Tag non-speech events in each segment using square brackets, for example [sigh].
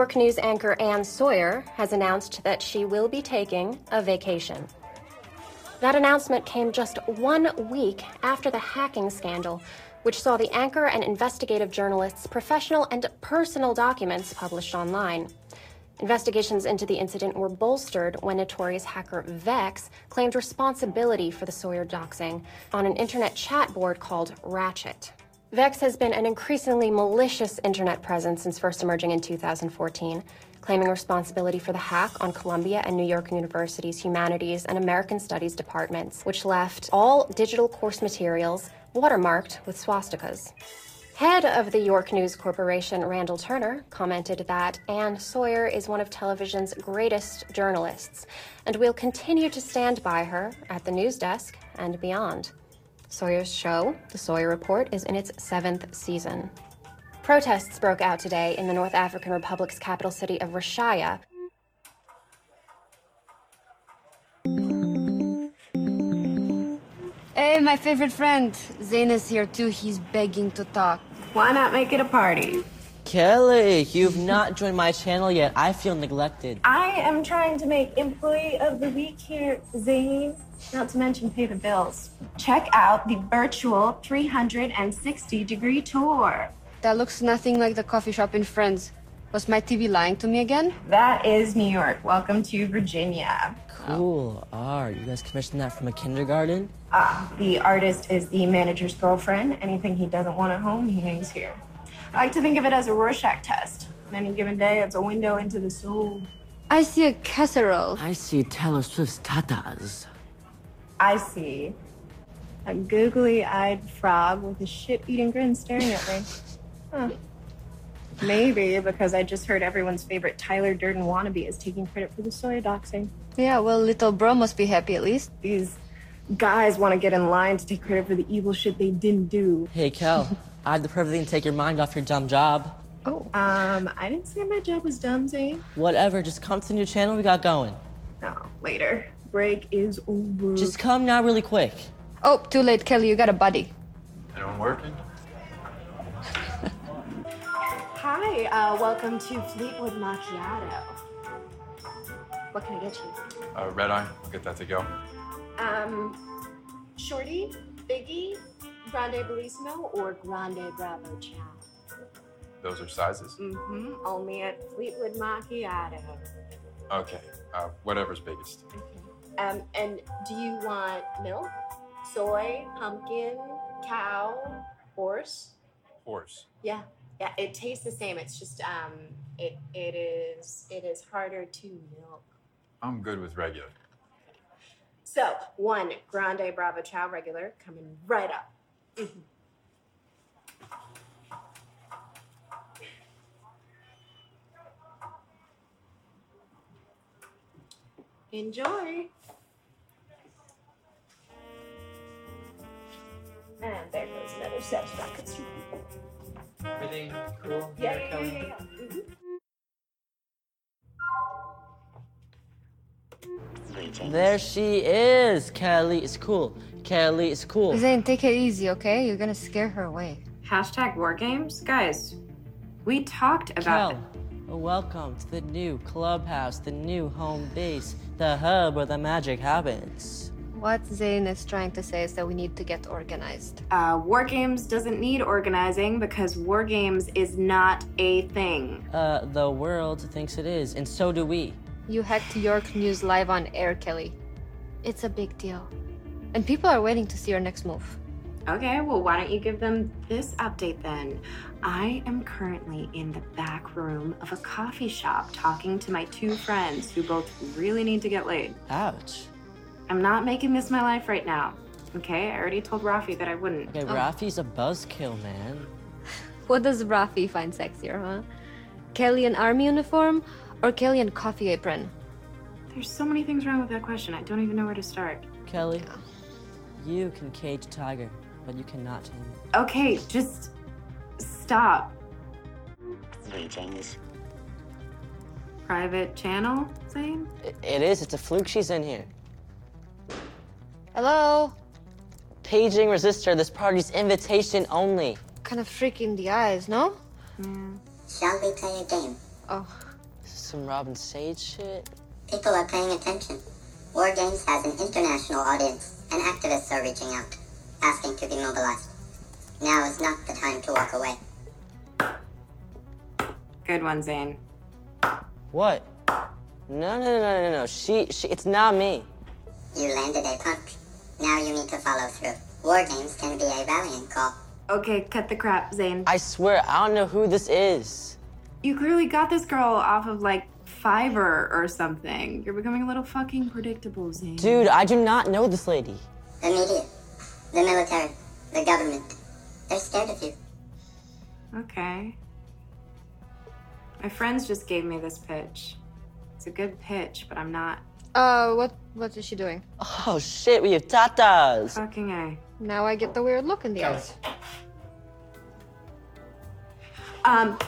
York News anchor Ann Sawyer has announced that she will be taking a vacation. That announcement came just one week after the hacking scandal, which saw the anchor and investigative journalist's professional and personal documents published online. Investigations into the incident were bolstered when notorious hacker Vex claimed responsibility for the Sawyer doxing on an internet chat board called Ratchet. Vex has been an increasingly malicious internet presence since first emerging in 2014, claiming responsibility for the hack on Columbia and New York University's Humanities and American Studies departments, which left all digital course materials watermarked with swastikas. Head of the York News Corporation, Randall Turner, commented that Ann Sawyer is one of television's greatest journalists and we'll continue to stand by her at the news desk and beyond. Sawyer's show, The Sawyer Report, is in its seventh season. Protests broke out today in the North African Republic's capital city of Rashaya. Hey, my favorite friend. Zane is here too. He's begging to talk. Why not make it a party? Kelly, you've not joined my channel yet. I feel neglected. I am trying to make Employee of the Week here, Zane. Not to mention pay the bills. Check out the virtual 360 degree tour. That looks nothing like the coffee shop in Friends. Was my TV lying to me again? That is New York. Welcome to Virginia. Cool art. You guys commissioned that from a kindergarten? Ah, the artist is the manager's girlfriend. Anything he doesn't want at home, he hangs here. I like to think of it as a Rorschach test. On any given day, it's a window into the soul. I see a casserole. I see Taylor Swift's tatas. I see a googly eyed frog with a shit eating grin staring at me. [laughs] Huh. Maybe because I just heard everyone's favorite Tyler Durden wannabe is taking credit for the Sawyer doxing. Yeah, well, little bro must be happy at least. These guys want to get in line to take credit for the evil shit they didn't do. Hey, Kel, [laughs] I had the perfect thing to take your mind off your dumb job. Oh, um, I didn't say my job was dumb, Zane. Whatever, just come to the new channel we got going. No, later. Break is over. Just come now, really quick. Oh, too late, Kelly. You got a buddy. Anyone working? Hi, uh, welcome to Fleetwood Macchiato. What can I get you? Uh, red eye. I'll get that to go. Um, Shorty, Biggie, Grande Bellissimo, or Grande Bravo Chow? Those are sizes. Mm-hmm. Only at Fleetwood Macchiato. Okay. Uh, whatever's biggest. Okay. Um, and do you want milk, soy, pumpkin, cow, horse? Horse. Yeah, yeah. It tastes the same. It's just um, it it is it is harder to milk. I'm good with regular. So one Grande Bravo Chow regular coming right up. Enjoy. And there goes another satisfaction. Everything cool? Yeah, yeah, yeah, yeah. yeah. Mhm. There she is. Kelly It's cool. Kelly it's cool. Zane, take it easy, okay? You're gonna scare her away. Hashtag war games? Guys, we talked about Kel, well, welcome to the new clubhouse, the new home base, the hub where the magic happens. What Zane is trying to say is that we need to get organized. uh, war games doesn't need organizing because war games is not a thing. Uh, the world thinks it is, and so do we. You hacked York News live on air, Kelly. It's a big deal. And people are waiting to see your next move. Okay, well, why don't you give them this update then? I am currently in the back room of a coffee shop talking to my two friends who both really need to get laid. Ouch. I'm not making this my life right now. Okay, I already told Rafi that I wouldn't. Okay, oh. Rafi's a buzzkill, man. [laughs] What does Rafi find sexier, huh? Kelly in army uniform or Kelly in coffee apron? There's so many things wrong with that question. I don't even know where to start. Kelly, you can cage a tiger, but you cannot tame it. Okay, just stop. Greetings. Private channel, Zane? I- It is. It's a fluke she's in here. Hello? Paging resistor. This party's invitation only. Kind of freak in the eyes, no? Shall we play a game? Oh, This is some Robin Sage shit. People are paying attention. War Games has an international audience, and activists are reaching out, asking to be mobilized. Now is not the time to walk away. Good one, Zane. What? No, no, no, no, no, no. She, she, it's not me. You landed a punch. Now you need to follow through. War Games can be a rallying call. Okay, cut the crap, Zane. I swear, I don't know who this is. You clearly got this girl off of like Fiverr or something. You're becoming a little fucking predictable, Zane. Dude, I do not know this lady. The media, the military, the government. They're scared of you. Okay. My friends just gave me this pitch. It's a good pitch, but I'm not uh, what what is she doing? Oh shit, we have tatas. fucking A. Now I get the weird look in the eyes. Um,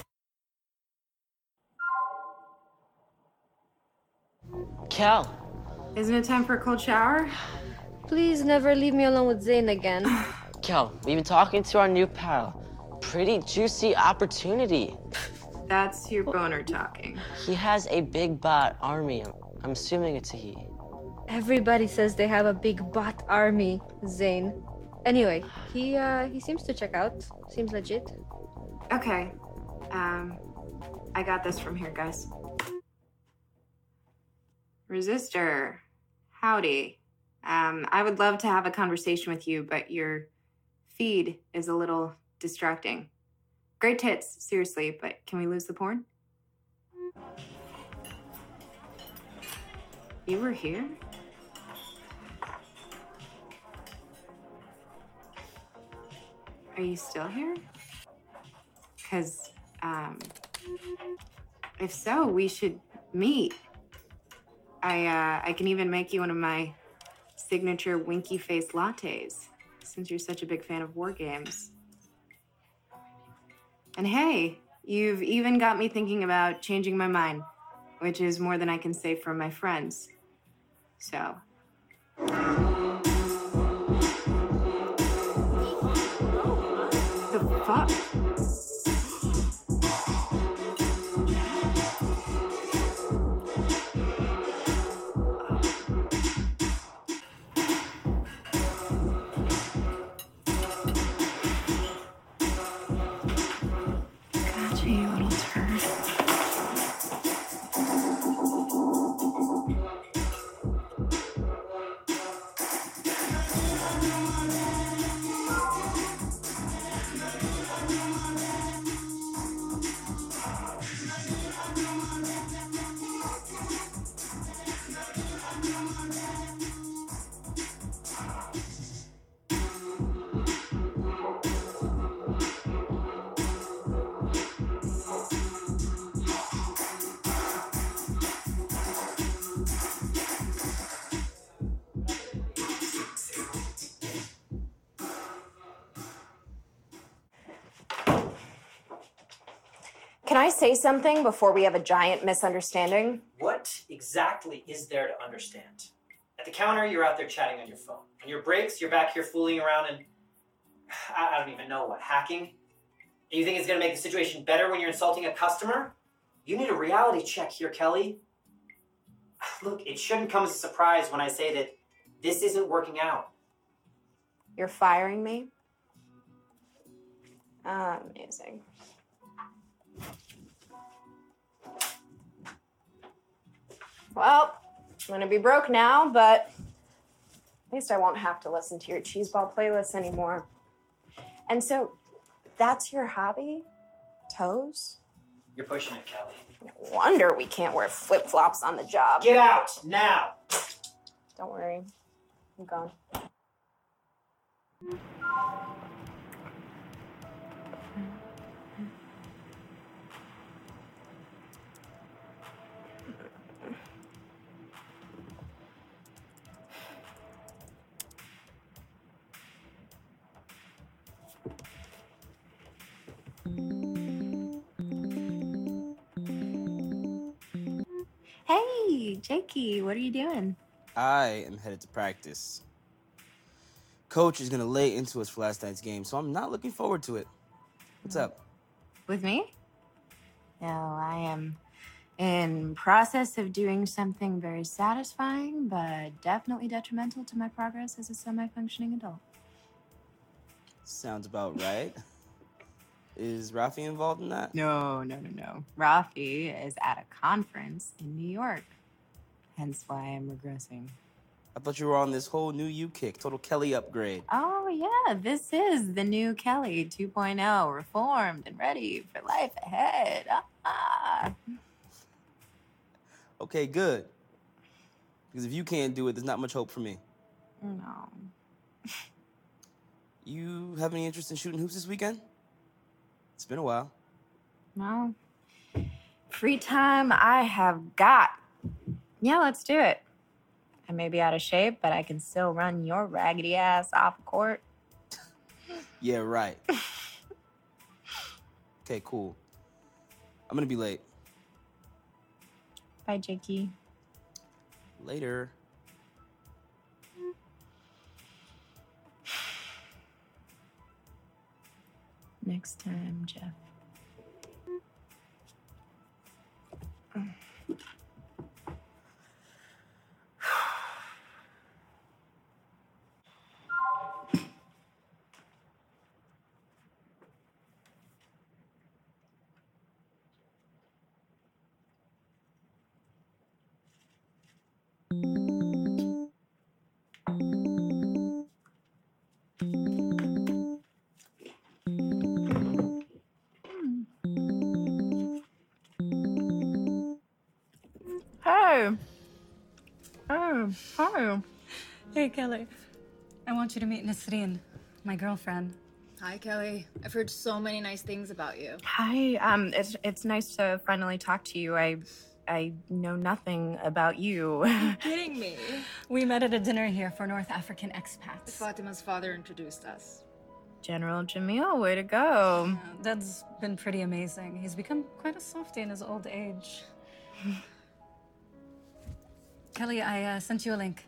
Cal, isn't it time for a cold shower? Please never leave me alone with Zane again. [sighs] Cal, we've been talking to our new pal. Pretty juicy opportunity. That's your boner talking. He has a big bot army. I'm assuming it's a he. Everybody says they have a big bot army, Zane. Anyway, he uh he seems to check out. Seems legit. Okay. Um, I got this from here, guys. Resistor. Howdy. Um, I would love to have a conversation with you, but your feed is a little distracting. Great tits, seriously, but can we lose the porn? You were here? Are you still here? Because, um, if so, we should meet. I, uh, I can even make you one of my signature winky face lattes, since you're such a big fan of war games. And hey, you've even got me thinking about changing my mind, which is more than I can say for my friends. So, the fuck? Can I say something before we have a giant misunderstanding? What exactly is there to understand? At the counter, you're out there chatting on your phone. On your breaks, you're back here fooling around and [sighs] I, don't even know what, hacking? And you think it's gonna make the situation better when you're insulting a customer? You need a reality check here, Kelly. [sighs] Look, it shouldn't come as a surprise when I say that this isn't working out. You're firing me? Ah, amazing. Well, I'm gonna be broke now, but at least I won't have to listen to your cheeseball playlist anymore. And so, that's your hobby? Toes? You're pushing it, Kelly. No wonder we can't wear flip flops on the job. Get out now! Don't worry, I'm gone. Hey, Jakey, what are you doing? I am headed to practice. Coach is gonna lay into us for last night's game, so I'm not looking forward to it. What's up? With me? No, I am in process of doing something very satisfying, but definitely detrimental to my progress as a semi-functioning adult. Sounds about right. [laughs] Is Rafi involved in that? No, no, no, no. Rafi is at a conference in New York. Hence why I'm regressing. I thought you were on this whole new U kick, total Kelly upgrade. Oh, yeah, this is the new Kelly 2.0, reformed and ready for life ahead. Ah. Okay, good. Because if you can't do it, there's not much hope for me. No. [laughs] You have any interest in shooting hoops this weekend? It's been a while. Well, Free time I have got. Yeah, let's do it. I may be out of shape, but I can still run your raggedy ass off court. Yeah, right. okay, cool. I'm gonna be late. Bye, Jakey. Later. Next time, Jeff. Hey. Hi. Hey, Kelly. I want you to meet Nasreen, my girlfriend. Hi, Kelly. I've heard so many nice things about you. Hi. Um, it's it's nice to finally talk to you. I I know nothing about you. [laughs] Kidding me? We met at a dinner here for North African expats. Fatima's father introduced us. General Jamil, way to go. Yeah, Dad's been pretty amazing. He's become quite a softie in his old age. [laughs] Kelly, I uh, sent you a link.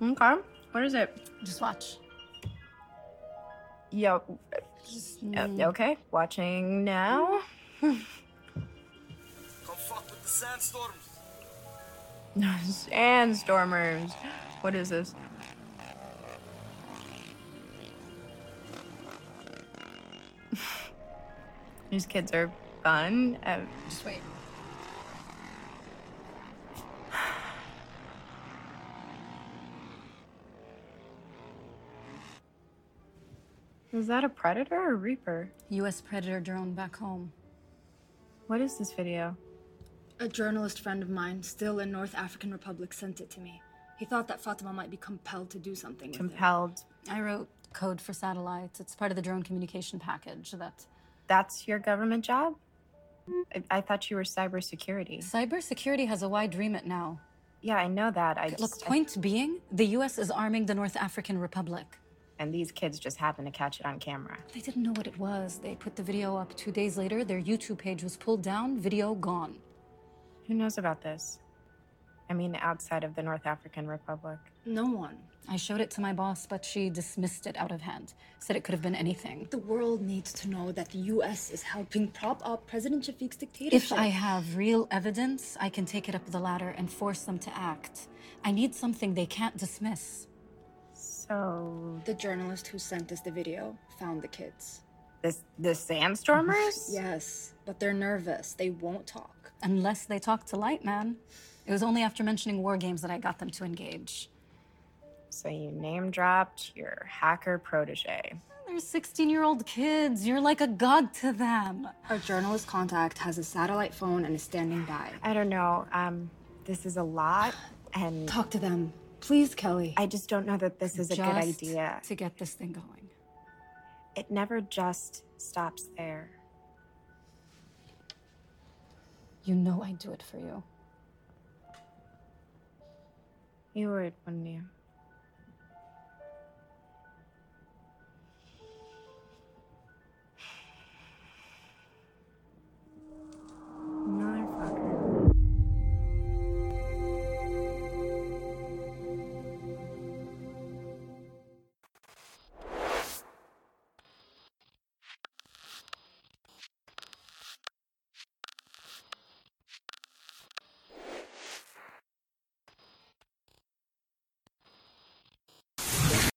Okay. What is it? Just watch. Yo. Just, uh, mm. okay. Watching now. Come fuck with the sandstorms. [laughs] Sandstormers. What is this? [laughs] These kids are fun. Uh, Just wait. Is that a predator or a reaper? U.S. Predator drone back home. What is this video? A journalist friend of mine, still in North African Republic, sent it to me. He thought that Fatima might be compelled to do something with it. Compelled. I wrote code for satellites. It's part of the drone communication package that That's your government job? I, I thought you were cybersecurity. cybersecurity has a wide remit now. Yeah, I know that. I just, Look, point being, the U.S. is arming the North African Republic. And these kids just happen to catch it on camera. They didn't know what it was. They put the video up two days later. Their YouTube page was pulled down, video gone. Who knows about this? I mean, outside of the North African Republic. No one. I showed it to my boss, but she dismissed it out of hand. Said it could have been anything. The world needs to know that the U.S. is helping prop up President Shafiq's dictatorship. If I have real evidence, I can take it up the ladder and force them to act. I need something they can't dismiss. So The journalist who sent us the video found the kids. this the sandstormers? [laughs] Yes, but they're nervous. They won't talk. Unless they talk to Lightman. It was only after mentioning war games that I got them to engage. So you name dropped your hacker protege. They're 16 year old kids. You're like a god to them. Our journalist contact has a satellite phone and is standing by. I don't know. Um, this is a lot, and Talk to them. Please, Kelly. I just don't know that this is a good Just idea. To get this thing going. It never just stops there. You know I'd do it for you. You would, wouldn't you?